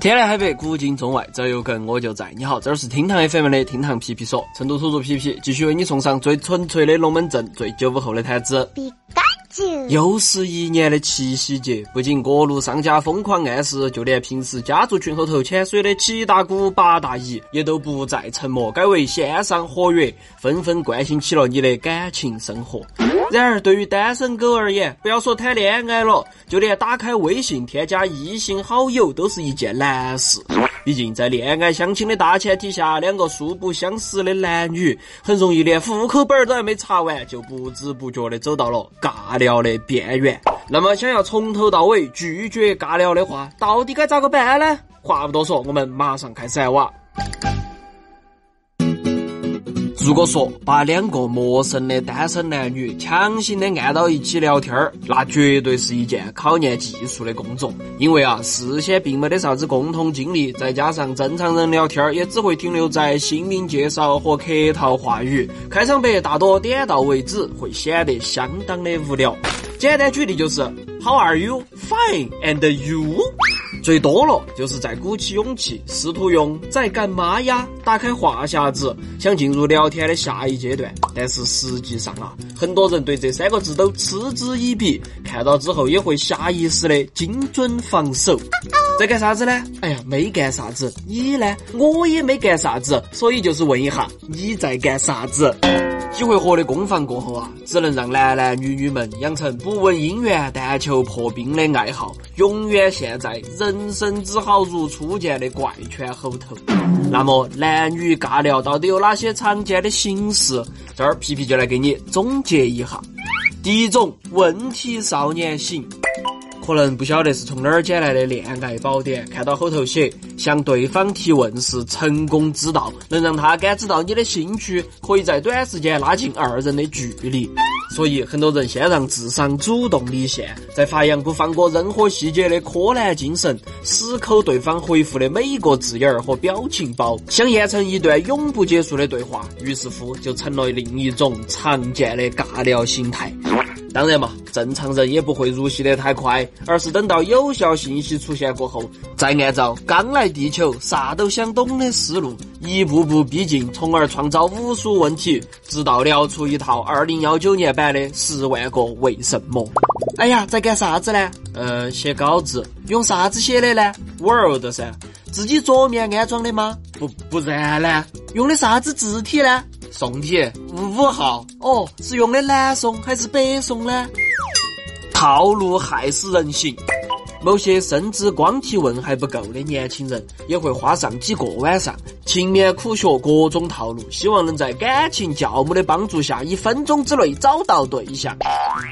天南海北，古今中外，只要有梗我就在。你好，这儿是厅堂 FM 的厅堂皮皮说，成都土著皮皮继续为你送上最纯粹的龙门阵，最九五后的谈资。又是一年的七夕节，不仅各路商家疯狂暗示，就连平时家族群后头潜水的七大姑八大姨也都不再沉默，改为线上活跃，纷纷关心起了你的感情生活。然而，对于单身狗而言，不要说谈恋爱了，就连打开微信添加异性好友都是一件难事。毕竟，在恋爱相亲的大前提下，两个素不相识的男女，很容易连户口本都还没查完，就不知不觉的走到了尬聊的边缘。那么，想要从头到尾拒绝尬聊的话，到底该咋个办呢？话不多说，我们马上开始来挖。如果说把两个陌生的单身男女强行的按到一起聊天儿，那绝对是一件考验技术的工作。因为啊，事先并没得啥子共同经历，再加上正常人聊天儿也只会停留在姓名介绍和客套话语，开场白大多点到为止，会显得相当的无聊。简单举例就是 How are you? Fine, and you? 最多了，就是在鼓起勇气，试图用“在干嘛呀”打开话匣子，想进入聊天的下一阶段。但是实际上啊，很多人对这三个字都嗤之以鼻，看到之后也会下意识的精准防守。在干啥子呢？哎呀，没干啥子。你呢？我也没干啥子，所以就是问一下你在干啥子。几回合的攻防过后啊，只能让男男女女们养成不问姻缘但求破冰的爱好，永远陷在人生只好如初见的怪圈后头。那么男女尬聊到底有哪些常见的形式？这儿皮皮就来给你总结一下。第一种问题少年型。可能不晓得是从哪儿捡来的恋爱宝典，看到后头写向对方提问是成功之道，能让他感知到你的兴趣，可以在短时间拉近二人的距离。所以很多人先让智商主动离线，再发扬不放过任何细节的柯南精神，死抠对方回复的每一个字眼儿和表情包，想延成一段永不结束的对话。于是乎，就成了另一种常见的尬聊形态。当然嘛，正常人也不会入戏得太快，而是等到有效信息出现过后，再按照刚来地球啥都想懂的思路，一步步逼近，从而创造无数问题，直到聊出一套二零幺九年版的十万个为什么。哎呀，在干啥子呢？呃，写稿子，用啥子写的呢？Word 噻，自己桌面安装的吗？不，不然呢？用的啥子字体呢？宋体五五号哦，是用的南宋还是北宋呢？套路害死人形。某些甚至光提问还不够的年轻人，也会花上几个晚上勤勉苦学各种套路，希望能在感情教母的帮助下，一分钟之内找到对象。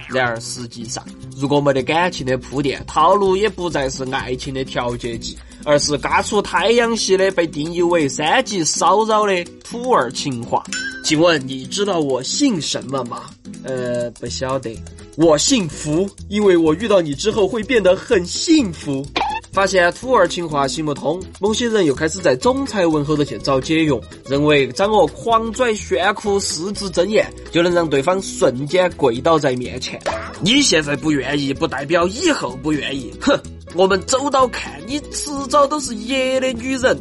然而实际上，如果没得感情的铺垫，套路也不再是爱情的调节剂，而是嘎出太阳系的被定义为三级骚扰的土味情话。请问你知道我姓什么吗？呃，不晓得。我姓福，因为我遇到你之后会变得很幸福。发现土味情话行不通，某些人又开始在总裁文后头去找解药，认为掌握狂拽炫酷四字真言就能让对方瞬间跪倒在面前。你现在不愿意，不代表以后不愿意。哼，我们走到看你迟早都是爷的女人。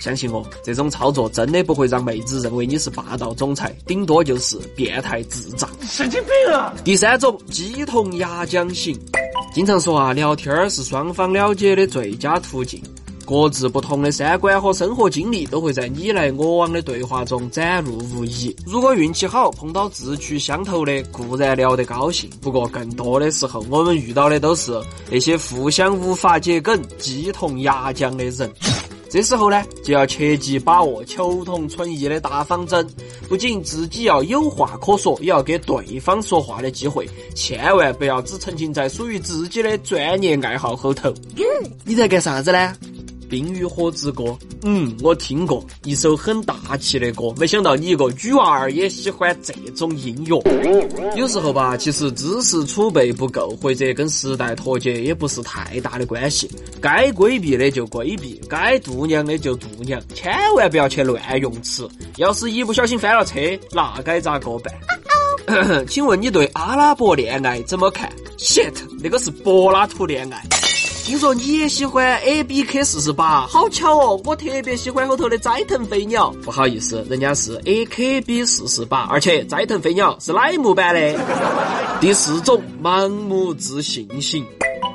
相信我，这种操作真的不会让妹子认为你是霸道总裁，顶多就是变态智障。神经病啊！第三种鸡同鸭讲型，经常说啊，聊天儿是双方了解的最佳途径。各自不同的三观和生活经历都会在你来我往的对话中展露无遗。如果运气好碰到志趣相投的，固然聊得高兴，不过更多的时候我们遇到的都是那些互相无法接梗、鸡同鸭讲的人。这时候呢，就要切记把握求同存异的大方针，不仅自己要有话可说，也要给对方说话的机会，千万不要只沉浸在属于自己的专业爱好后头。你在干啥子呢？《冰与火之歌》，嗯，我听过一首很大气的歌。没想到你一个女娃儿也喜欢这种音乐。有时候吧，其实知识储备不够，或者跟时代脱节，也不是太大的关系。该规避的就规避，该度娘的就度娘，千万不要去乱用词。要是一不小心翻了车，那该咋个办？请问你对阿拉伯恋爱怎么看？shit，那个是柏拉图恋爱。听说你也喜欢 A B K 四十八，好巧哦！我特别喜欢后头的斋藤飞鸟。不好意思，人家是 A K B 四十八，而且斋藤飞鸟是乃木版的。第四种，盲目自信型。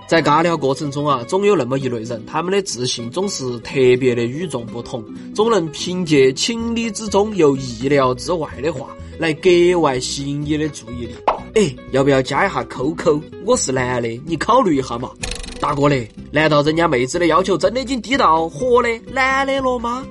在尬聊过程中啊，总有那么一类人，他们的自信总是特别的与众不同，总能凭借情理之中又意料之外的话，来格外吸引你的注意力。哎，要不要加一下 QQ？我是男的，你考虑一下嘛。大哥嘞，难道人家妹子的要求真的已经低到活的男的了吗？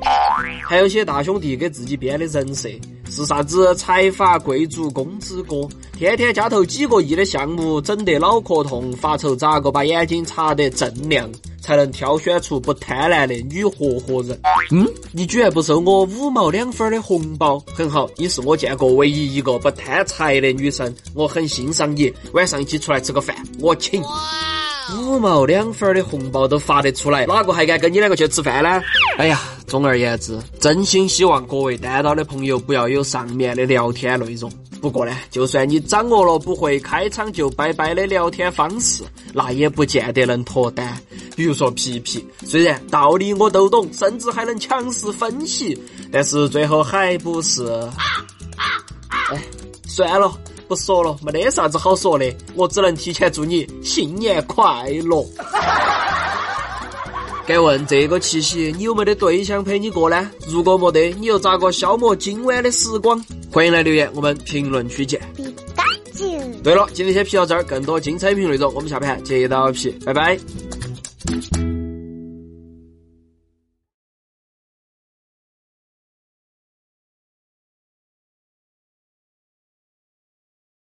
还有些大兄弟给自己编的人设。是啥子财阀贵族公子哥，天天家头几个亿的项目整得脑壳痛，发愁咋个把眼睛擦得锃亮，才能挑选出不贪婪的女合伙人。嗯，你居然不收我五毛两分的红包，很好，你是我见过唯一一个不贪财的女生，我很欣赏你。晚上一起出来吃个饭，我请。五毛两分的红包都发得出来，哪个还敢跟你两个去吃饭呢？哎呀，总而言之，真心希望各位单刀的朋友不要有上面的聊天内容。不过呢，就算你掌握了不会开场就拜拜的聊天方式，那也不见得能脱单。比如说皮皮，虽然道理我都懂，甚至还能强势分析，但是最后还不是……哎，算了。不说了，没得啥子好说的，我只能提前祝你新年快乐。该问这个七夕你有没得对象陪你过呢？如果没得，你又咋个消磨今晚的时光？欢迎来留言，我们评论区见。对了，今天先皮到这儿，更多精彩评论内容，我们下盘接到皮，拜拜。